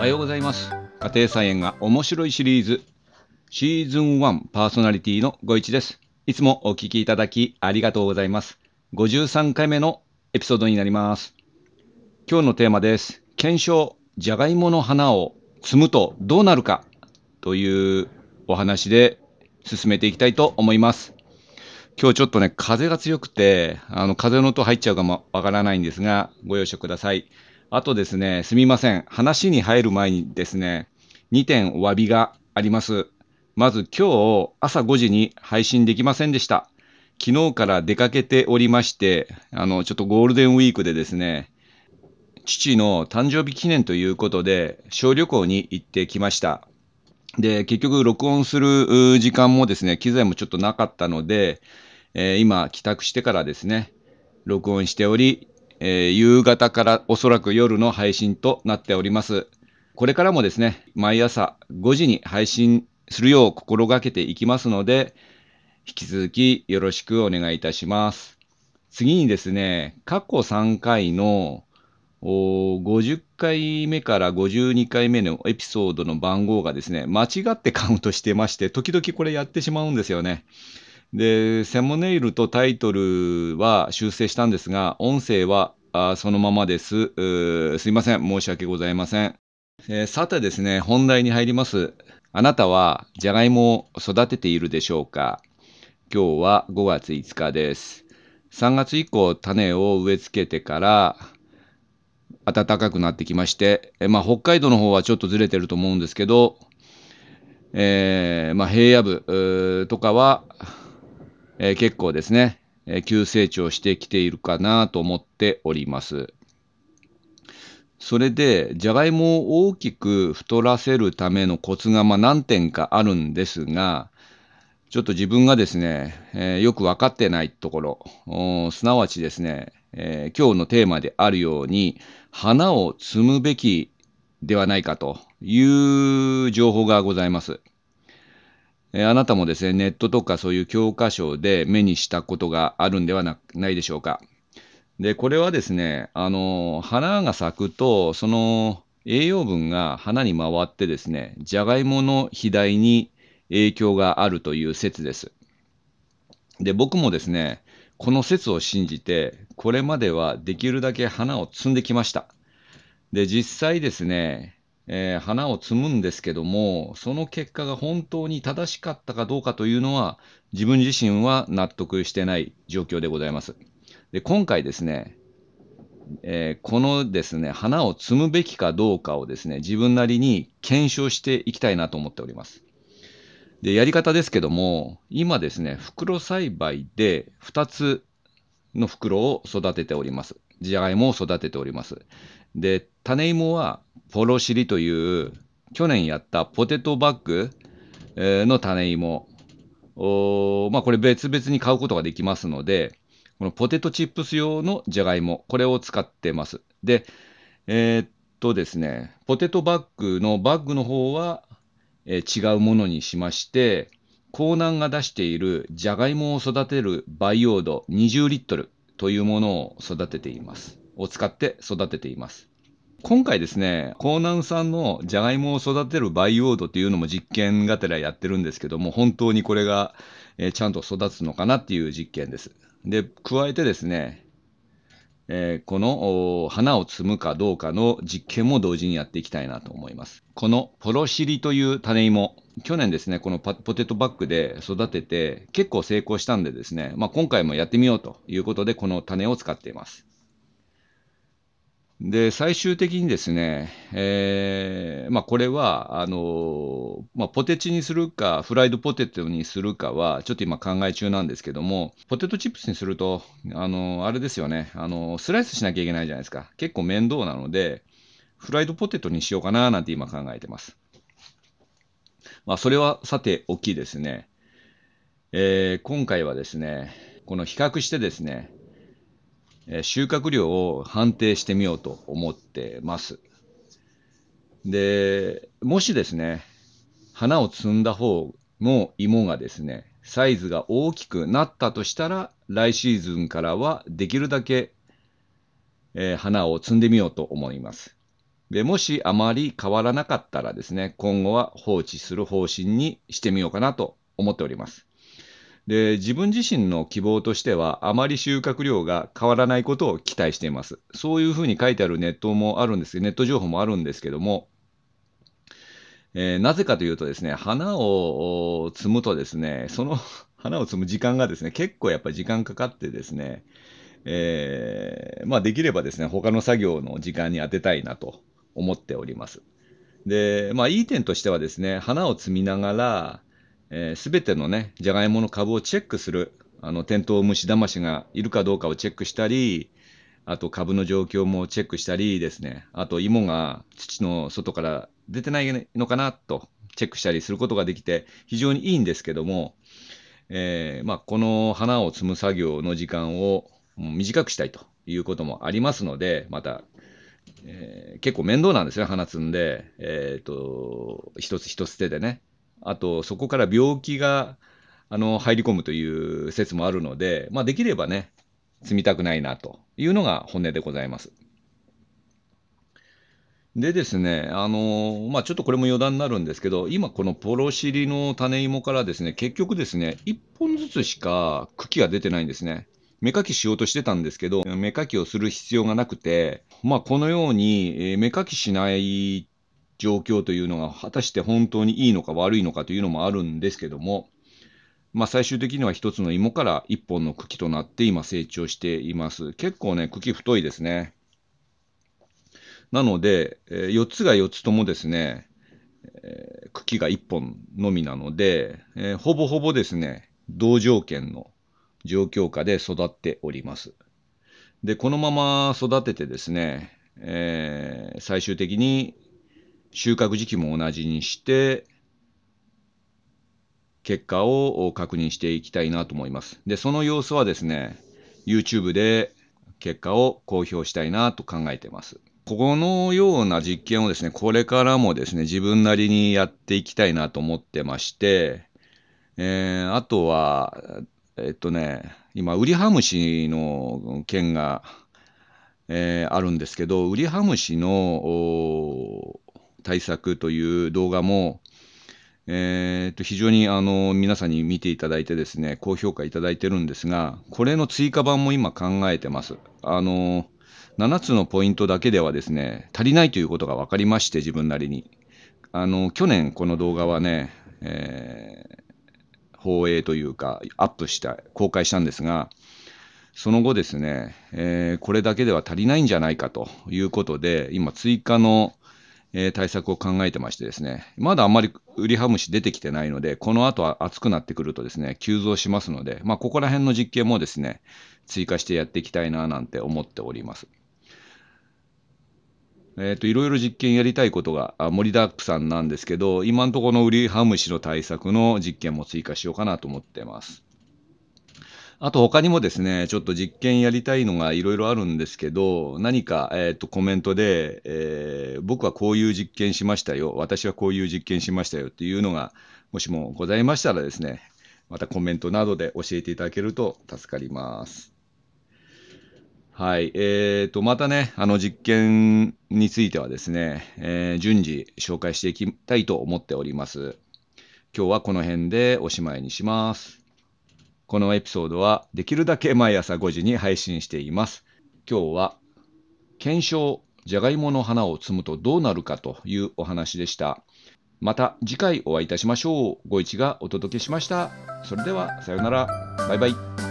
おはようございます。家庭菜園が面白いシリーズ、シーズン1パーソナリティのご一です。いつもお聞きいただきありがとうございます。53回目のエピソードになります。今日のテーマです。検証、じゃがいもの花を摘むとどうなるかというお話で進めていきたいと思います。今日ちょっとね、風が強くて、あの、風の音入っちゃうかもわからないんですが、ご容赦ください。あとですね、すみません。話に入る前にですね、2点お詫びがあります。まず今日朝5時に配信できませんでした。昨日から出かけておりまして、あの、ちょっとゴールデンウィークでですね、父の誕生日記念ということで、小旅行に行ってきました。で、結局録音する時間もですね、機材もちょっとなかったので、えー今帰宅してからですね、録音しており、えー夕方からおそらく夜の配信となっております。これからもですね、毎朝5時に配信するよう心がけていきますので、引き続きよろしくお願いいたします。次にですね、過去3回の50回目から52回目のエピソードの番号がですね、間違ってカウントしてまして、時々これやってしまうんですよね。で、セモネイルとタイトルは修正したんですが、音声はあそのままです。すいません。申し訳ございません。えーさてですね、本題に入ります。あなたはじゃがいもを育てているでしょうか？今日は5月5日です。3月以降、種を植え付けてから、暖かくなってきまして、えまあ、北海道の方はちょっとずれてると思うんですけど、えーまあ、平野部とかは、えー結構ですね、えー急成長してきているかなと思っております。それで、じゃがいもを大きく太らせるためのコツがまあ何点かあるんですが、ちょっと自分がですね、えーよく分かってないところ、すなわちですね、えー今日のテーマであるように、花を摘むべきではないかという情報がございます。えあなたもですね、ネットとかそういう教科書で目にしたことがあるんではないでしょうか。で、これはですね、あの、花が咲くと、その栄養分が花に回ってですね、じゃがいもの肥大に影響があるという説です。で、僕もですね、この説を信じて、これまではできるだけ花を摘んできました。で、実際ですね、えー花を摘むんですけども、その結果が本当に正しかったかどうかというのは、自分自身は納得してない状況でございます。で、今回ですね、えーこのですね、花を摘むべきかどうかをですね、自分なりに検証していきたいなと思っております。で、やり方ですけども、今ですね、袋栽培で2つの袋を育てております。じゃがいもを育てております。で、種芋はポロシリという去年やったポテトバッグの種芋。おまあ、これ別々に買うことができますので、このポテトチップス用のじゃがいも、これを使ってます。で、えーっとですね、ポテトバッグのバッグの方は、えー違うものにしまして、江南が出しているじゃがいもを育てる培養土20リットルというものを育てています。を使って育てています。今回ですね、江南産のじゃがいもを育てる培養土っていうのも実験がてらやってるんですけども、本当にこれが、えーちゃんと育つのかなっていう実験です。で、加えてですね、えーこの花を摘むかどうかの実験も同時にやっていきたいなと思います。このポロシリという種芋、去年ですね、このポテトバッグで育てて結構成功したんでですね、まあ、今回もやってみようということで、この種を使っています。で、最終的にですね、えーまあ、これは、あのまあ、ポテチにするか、フライドポテトにするかは、ちょっと今考え中なんですけども、ポテトチップスにすると、あのあれですよね、あのスライスしなきゃいけないじゃないですか。結構面倒なので、フライドポテトにしようかななんて今考えてます。まあ、それはさておきですね、えー今回はですね、この比較してですね、収穫量を判定してみようと思ってます。で、もしですね、花を摘んだ方の芋がですね、サイズが大きくなったとしたら、来シーズンからはできるだけ、えー花を摘んでみようと思います。でもしあまり変わらなかったらですね、今後は放置する方針にしてみようかなと思っております。で自分自身の希望としては、あまり収穫量が変わらないことを期待しています。そういうふうに書いてあるネットもあるんですネット情報もあるんですけども、えー、なぜかというとですね、花を摘むとですね、その 花を摘む時間がですね、結構やっぱり時間かかってですね、えー、まあできればですね、他の作業の時間に当てたいなと思っております。で、まあいい点としてはですね、花を摘みながら、えー、べ、てのね、じゃがいもの株をチェックする、あの、テントウムシ騙しがいるかどうかをチェックしたり、あと株の状況もチェックしたりですね、あと芋が土の外から出てないのかなとチェックしたりすることができて、非常にいいんですけども、えー、まあ、この花を摘む作業の時間を短くしたいということもありますので、また、えー、結構面倒なんですね、花摘んで、えっ、ー、と、一つ一つ手でね。あと、そこから病気があの入り込むという説もあるので、まあ、できればね、積みたくないなというのが本音でございます。でですね、あのまあ、ちょっとこれも余談になるんですけど、今、このポロシリの種芋からですね、結局ですね、1本ずつしか茎が出てないんですね。芽かきしようとしてたんですけど、芽かきをする必要がなくて、まあ、このように芽かきしない状況というのが果たして本当にいいのか悪いのかというのもあるんですけども、まあ、最終的には一つの芋から一本の茎となって今成長しています。結構ね、茎太いですね。なので、え4つが4つともですね、えー、茎が1本のみなので、えー、ほぼほぼですね、同条件の状況下で育っております。で、このまま育ててですね、えー、最終的に収穫時期も同じにして、結果を確認していきたいなと思います。で、その様子はですね、YouTube で結果を公表したいなと考えています。このような実験をですね、これからもですね、自分なりにやっていきたいなと思ってまして、えー、あとは、えっとね、今、ウリハムシの件が、えー、あるんですけど、ウリハムシの対策という動画も、えー、と非常にあの皆さんに見ていただいてですね、高評価いただいてるんですが、これの追加版も今考えてます。あの7つのポイントだけではですね、足りないということが分かりまして、自分なりに。あの去年この動画はね、えー、放映というか、アップした、公開したんですが、その後ですね、えー、これだけでは足りないんじゃないかということで、今追加のえー、対策を考えてましてですね、まだあんまりウリハムシ出てきてないので、この後は暑くなってくるとですね、急増しますので、まあ、ここら辺の実験もですね、追加してやっていきたいななんて思っております。えっ、ー、と、いろいろ実験やりたいことが盛りだくさんなんですけど、今のところのウリハムシの対策の実験も追加しようかなと思ってます。あと他にもですね、ちょっと実験やりたいのがいろいろあるんですけど、何か、えー、とコメントで、えー、僕はこういう実験しましたよ、私はこういう実験しましたよっていうのが、もしもございましたらですね、またコメントなどで教えていただけると助かります。はい。えーと、またね、あの実験についてはですね、えー、順次紹介していきたいと思っております。今日はこの辺でおしまいにします。このエピソードはできるだけ毎朝5時に配信しています。今日は検証じゃがいもの花を摘むとどうなるかというお話でした。また次回お会いいたしましょう。ご一がお届けしました。それではさようなら。バイバイ。